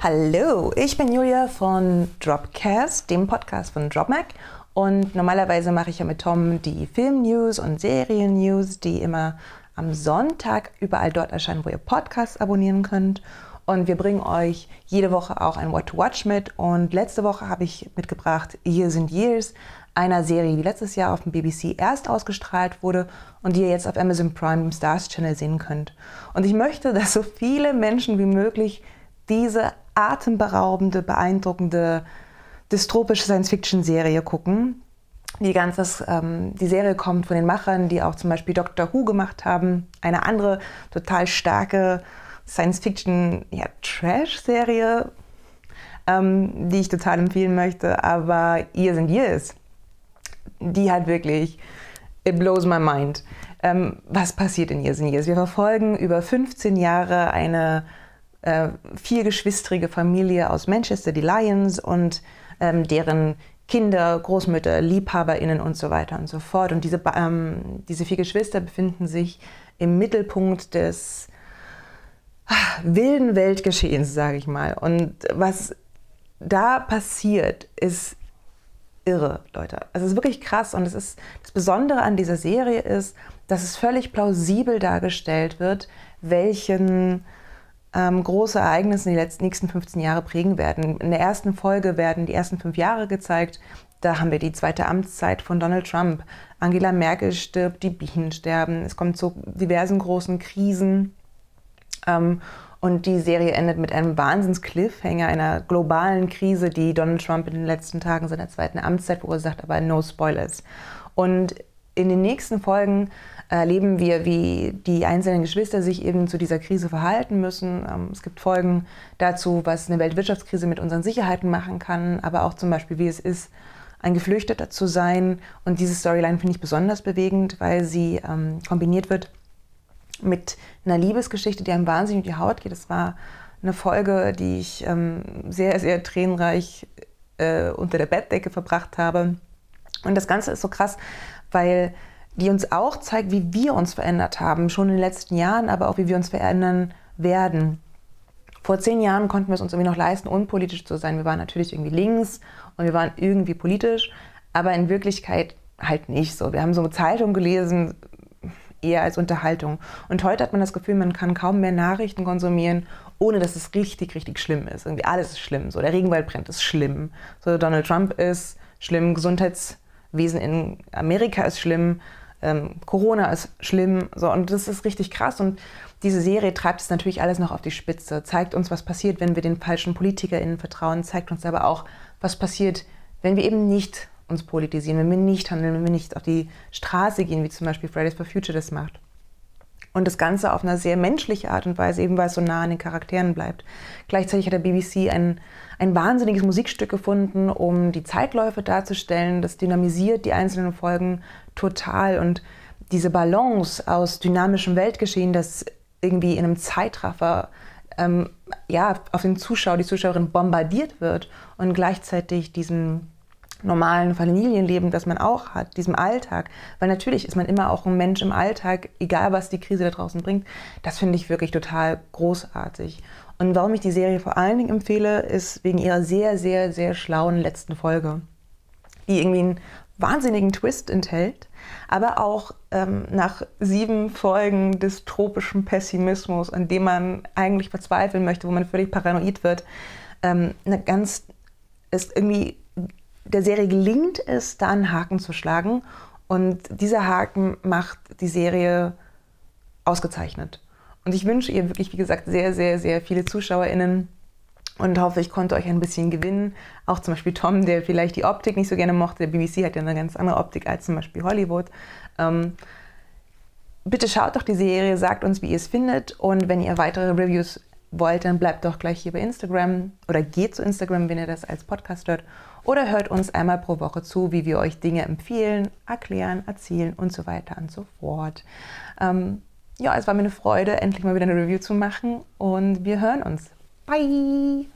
Hallo, ich bin Julia von Dropcast, dem Podcast von DropMac. Und normalerweise mache ich ja mit Tom die Film-News und Serien-News, die immer am Sonntag überall dort erscheinen, wo ihr Podcasts abonnieren könnt. Und wir bringen euch jede Woche auch ein What to Watch mit. Und letzte Woche habe ich mitgebracht Years and Years, einer Serie, die letztes Jahr auf dem BBC erst ausgestrahlt wurde und die ihr jetzt auf Amazon Prime im Stars Channel sehen könnt. Und ich möchte, dass so viele Menschen wie möglich diese atemberaubende, beeindruckende, dystropische Science-Fiction-Serie gucken. Die, ganze, ähm, die Serie kommt von den Machern, die auch zum Beispiel Doctor Who gemacht haben. Eine andere total starke Science-Fiction-Trash-Serie, ja, ähm, die ich total empfehlen möchte. Aber Years and Years, die hat wirklich, it blows my mind. Ähm, was passiert in Years and Years? Wir verfolgen über 15 Jahre eine äh, viergeschwistrige Familie aus Manchester, die Lions, und ähm, deren Kinder, Großmütter, LiebhaberInnen und so weiter und so fort. Und diese, ähm, diese vier Geschwister befinden sich im Mittelpunkt des ah, wilden Weltgeschehens, sage ich mal. Und was da passiert, ist irre, Leute. Also es ist wirklich krass. Und es ist, das Besondere an dieser Serie ist, dass es völlig plausibel dargestellt wird, welchen ähm, große Ereignisse die letzten, nächsten 15 Jahre prägen werden. In der ersten Folge werden die ersten fünf Jahre gezeigt. Da haben wir die zweite Amtszeit von Donald Trump. Angela Merkel stirbt, die Bienen sterben. Es kommt zu diversen großen Krisen. Ähm, und die Serie endet mit einem Wahnsinns-Cliffhanger, einer globalen Krise, die Donald Trump in den letzten Tagen seiner zweiten Amtszeit verursacht, aber no spoilers. Und in den nächsten Folgen erleben wir, wie die einzelnen Geschwister sich eben zu dieser Krise verhalten müssen. Ähm, es gibt Folgen dazu, was eine Weltwirtschaftskrise mit unseren Sicherheiten machen kann, aber auch zum Beispiel, wie es ist, ein Geflüchteter zu sein. Und diese Storyline finde ich besonders bewegend, weil sie ähm, kombiniert wird mit einer Liebesgeschichte, die einem wahnsinnig in die Haut geht. Es war eine Folge, die ich ähm, sehr, sehr tränenreich äh, unter der Bettdecke verbracht habe. Und das Ganze ist so krass, weil die uns auch zeigt, wie wir uns verändert haben, schon in den letzten Jahren, aber auch wie wir uns verändern werden. Vor zehn Jahren konnten wir es uns irgendwie noch leisten, unpolitisch zu sein. Wir waren natürlich irgendwie links und wir waren irgendwie politisch, aber in Wirklichkeit halt nicht so. Wir haben so eine Zeitung gelesen, eher als Unterhaltung. Und heute hat man das Gefühl, man kann kaum mehr Nachrichten konsumieren, ohne dass es richtig, richtig schlimm ist. Irgendwie alles ist schlimm. So, der Regenwald brennt, ist schlimm. So, Donald Trump ist schlimm, Gesundheitswesen in Amerika ist schlimm, ähm, Corona ist schlimm. So, und das ist richtig krass. Und diese Serie treibt es natürlich alles noch auf die Spitze, zeigt uns, was passiert, wenn wir den falschen PolitikerInnen vertrauen, zeigt uns aber auch, was passiert, wenn wir eben nicht uns politisieren, wenn wir nicht handeln, wenn wir nicht auf die Straße gehen, wie zum Beispiel Fridays for Future das macht. Und das Ganze auf einer sehr menschliche Art und Weise, eben weil es so nah an den Charakteren bleibt. Gleichzeitig hat der BBC ein, ein wahnsinniges Musikstück gefunden, um die Zeitläufe darzustellen. Das dynamisiert die einzelnen Folgen total. Und diese Balance aus dynamischem Weltgeschehen, das irgendwie in einem Zeitraffer ähm, ja, auf den Zuschauer, die Zuschauerin bombardiert wird und gleichzeitig diesen normalen Familienleben, das man auch hat, diesem Alltag. Weil natürlich ist man immer auch ein Mensch im Alltag, egal was die Krise da draußen bringt. Das finde ich wirklich total großartig. Und warum ich die Serie vor allen Dingen empfehle, ist wegen ihrer sehr, sehr, sehr schlauen letzten Folge, die irgendwie einen wahnsinnigen Twist enthält, aber auch ähm, nach sieben Folgen des tropischen Pessimismus, an dem man eigentlich verzweifeln möchte, wo man völlig paranoid wird, ähm, eine ganz ist irgendwie der Serie gelingt es, da einen Haken zu schlagen. Und dieser Haken macht die Serie ausgezeichnet. Und ich wünsche ihr wirklich, wie gesagt, sehr, sehr, sehr viele ZuschauerInnen und hoffe, ich konnte euch ein bisschen gewinnen. Auch zum Beispiel Tom, der vielleicht die Optik nicht so gerne mochte. Der BBC hat ja eine ganz andere Optik als zum Beispiel Hollywood. Ähm, bitte schaut doch die Serie, sagt uns, wie ihr es findet. Und wenn ihr weitere Reviews wollt, dann bleibt doch gleich hier bei Instagram oder geht zu Instagram, wenn ihr das als Podcast hört. Oder hört uns einmal pro Woche zu, wie wir euch Dinge empfehlen, erklären, erzählen und so weiter und so fort. Ähm, ja, es war mir eine Freude, endlich mal wieder eine Review zu machen und wir hören uns. Bye!